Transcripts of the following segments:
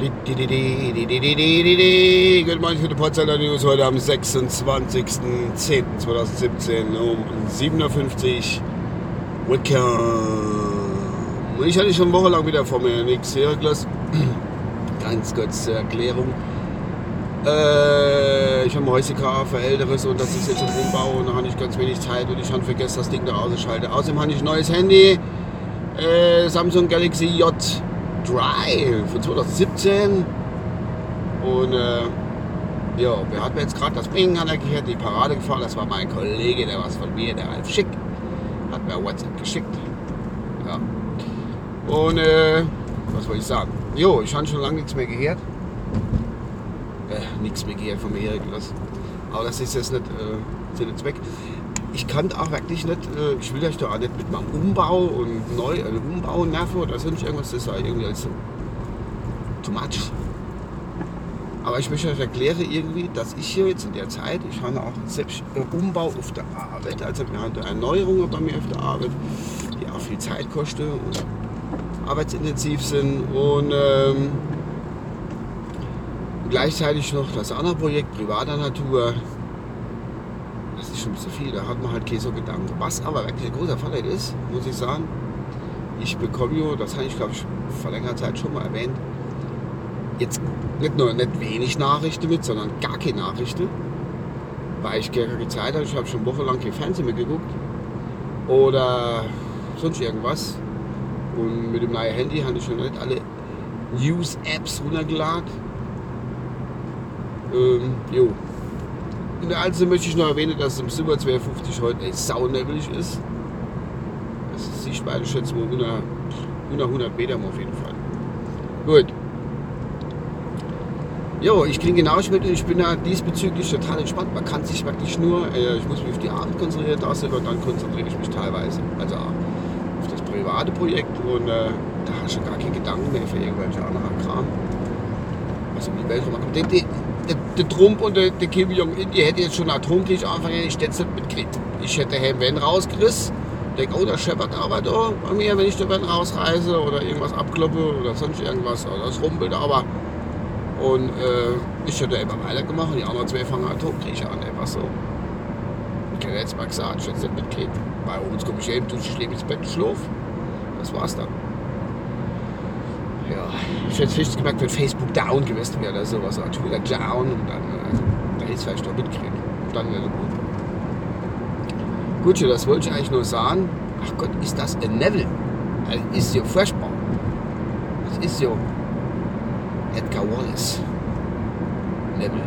Good morning für die Potsdamer News heute am 26.10.2017 um 7.50 Uhr. Welcome. Ich hatte schon wochenlang wieder vor mir nichts hergelassen. Ganz kurz zur Erklärung. Äh, ich habe ein Häuschen für Älteres und das ist jetzt im Umbau und da habe ich ganz wenig Zeit und ich habe vergessen, das Ding da auszuschalten. Außerdem habe ich ein neues Handy. Äh, Samsung Galaxy J 3 von 2017. Und äh, ja, wir hatten jetzt gerade das Bing an der Kirche, die Parade gefahren. Das war mein Kollege, der was von mir, der Ralf Schick. Hat mir WhatsApp geschickt. Ja. Und äh, was soll ich sagen? Jo, ich habe schon lange nichts mehr gehört. Äh, nichts mehr gehört von mir gelassen. Aber das ist jetzt nicht äh, Sinn und Zweck. Ich kann auch wirklich nicht, äh, ich will euch da auch nicht mit meinem Umbau und neu, äh, Umbau nerven oder sonst irgendwas, das sei irgendwie als so too much. Aber ich möchte euch erklären irgendwie, dass ich hier jetzt in der Zeit, ich habe auch selbst Umbau auf der Arbeit, also wir haben Erneuerungen bei mir auf der Arbeit, die auch viel Zeit kosten und arbeitsintensiv sind und ähm, gleichzeitig noch das andere Projekt privater Natur. Schon ein bisschen viel, da hat man halt keine so Gedanken. Was aber wirklich ein großer Vorteil ist, muss ich sagen, ich bekomme ja, das habe ich glaube ich vor längerer Zeit schon mal erwähnt, jetzt nicht nur nicht wenig Nachrichten mit, sondern gar keine Nachrichten, weil ich keine Zeit habe. Ich habe schon wochenlang kein Fernsehen mehr geguckt oder sonst irgendwas. Und mit dem neuen Handy habe ich schon nicht alle News-Apps runtergeladen. Ähm, jo. In der Alten möchte ich noch erwähnen, dass es im Super 250 heute echt saunebelig ist. Das ist Sichtweite mal unter, unter 100 Meter auf jeden Fall. Gut. Jo, ich kriege genau mit ich bin da diesbezüglich total entspannt. Man kann sich wirklich nur, äh, ich muss mich auf die Abend konzentrieren, das und dann konzentriere ich mich teilweise. Also auf das private Projekt und äh, da hast du gar keine Gedanken mehr für irgendwelche anderen Kram. Also die Welt der, der, der Trump und der, der Kim Jong-un, die hätte jetzt schon Atomkrieg anfangen, ich hätte es nicht mitgekriegt. Ich hätte Herrn Wenn rausgerissen, denke, oh, der scheppert aber da bei mir, wenn ich da Wenn rausreise oder irgendwas abkloppe oder sonst irgendwas, oder das rumpelt aber. Und äh, ich hätte immer weitergemacht und die anderen zwei fangen Atomkrieg an, einfach so. Ich hätte jetzt mal gesagt, ich hätte es nicht mitgekriegt. Bei uns komme ich eben ich lebe ins Bett, schlaf. Das war's dann. Ja, ich hätte fest gemerkt, wenn Facebook down gewesen wäre oder sowas, oder Twitter down und dann, äh, hätte ich es vielleicht noch mitkriegen. Und dann wäre gut. Gut, das wollte ich eigentlich nur sagen. Ach Gott, ist das ein Neville? Das ist ja furchtbar. Das ist ja Edgar Wallace Neville.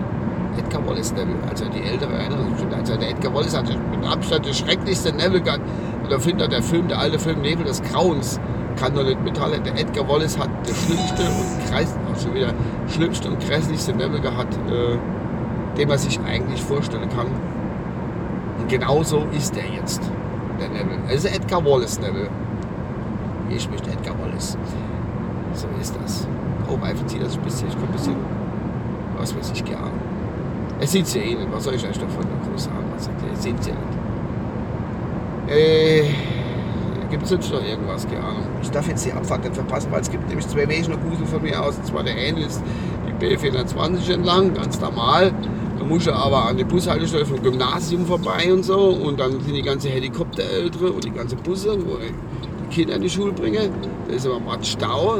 Edgar Wallace Neville, also die ältere schon. Also der Edgar Wallace hatte mit Abstand der schrecklichste Neville gehabt. Und da findet der Film, der alte Film Nebel des Grauens, kann doch nicht mithalten. Der Edgar Wallace hat der schlimmste und kreis, wieder schlimmste und grässlichste Neville gehabt, äh, den man sich eigentlich vorstellen kann. Und genauso ist er jetzt, der Neville. Also Edgar Wallace Neville. Hier spricht Edgar Wallace. So ist das. Oh, einfach zieht das ein bisschen. Ich komme ein bisschen, was weiß ich, gern. Es sieht ja eh nicht. Was soll ich euch davon groß sagen? Was sagt ihr? Seht ja nicht. Äh, gibt es sonst noch irgendwas? Keine Ahnung. Ich darf jetzt die Abfahrt nicht verpassen, weil es gibt nämlich zwei Wege noch Grusel von mir aus. Und zwar der eine ist die B420 entlang, ganz normal. Da muss ich aber an die Bushaltestelle vom Gymnasium vorbei und so. Und dann sind die ganze Helikopterältere und die ganze Busse, wo ich die Kinder in die Schule bringe. Da ist aber mal Stau.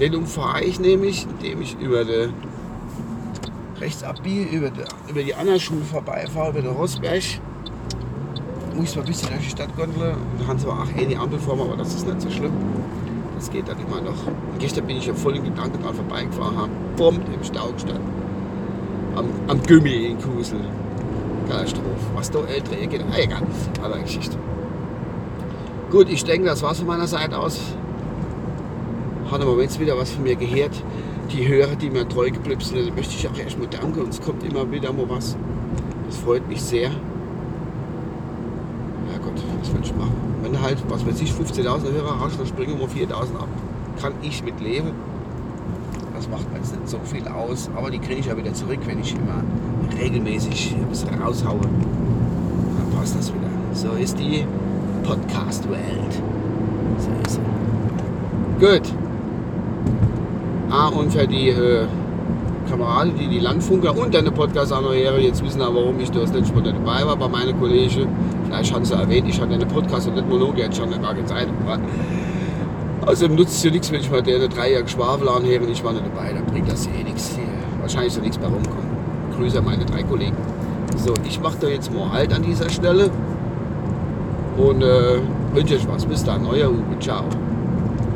Den umfahre ich nämlich, indem ich über die rechts abbiege, über die, über die andere Schule vorbeifahre, über den Rosberg. Muss bisschen durch die Stadt gondeln. Da haben sie auch eh die Ampel vor mir, aber das ist nicht so schlimm. Das geht dann immer noch. Und gestern bin ich ja voll in Gedanken dran vorbeigefahren, habe im Stau gestanden. Am, am Gummi in Kusel. Katastrophe. Was da ältere geht, ah, egal. Aber Geschichte. Gut, ich denke, das war's von meiner Seite aus hat aber jetzt wieder was von mir gehört. Die Hörer, die mir treu geblieben sind, möchte ich auch erstmal danken. Und es kommt immer wieder mal was. Das freut mich sehr. Ja Gott, was will ich machen? Wenn halt, was weiß ich, 15.000 Hörer hast, dann springen wir 4.000 ab. Kann ich mit leben. Das macht mir jetzt nicht so viel aus. Aber die kriege ich ja wieder zurück, wenn ich immer regelmäßig ein bisschen raushaue. Dann passt das wieder. So ist die Podcast-Welt. So ist sie. Gut. Ah, und für die äh, Kameraden, die die Landfunker und deine Podcast-Anhörer jetzt wissen, auch, warum ich das letzte Mal dabei war bei meinen Kollegen. Vielleicht haben sie erwähnt, ich hatte eine Podcast und nicht Monologe, jetzt schon gar keine Zeit. Außerdem nutzt es ja nichts, wenn ich mal der drei Jahre Geschwafel anhebe und ich war nicht dabei. Dann bringt das eh nichts. Wahrscheinlich so nichts mehr rumkommen. Grüße an meine drei Kollegen. So, ich mache da jetzt mal Halt an dieser Stelle und äh, wünsche euch was. Bis dann, euer Uwe. Ciao.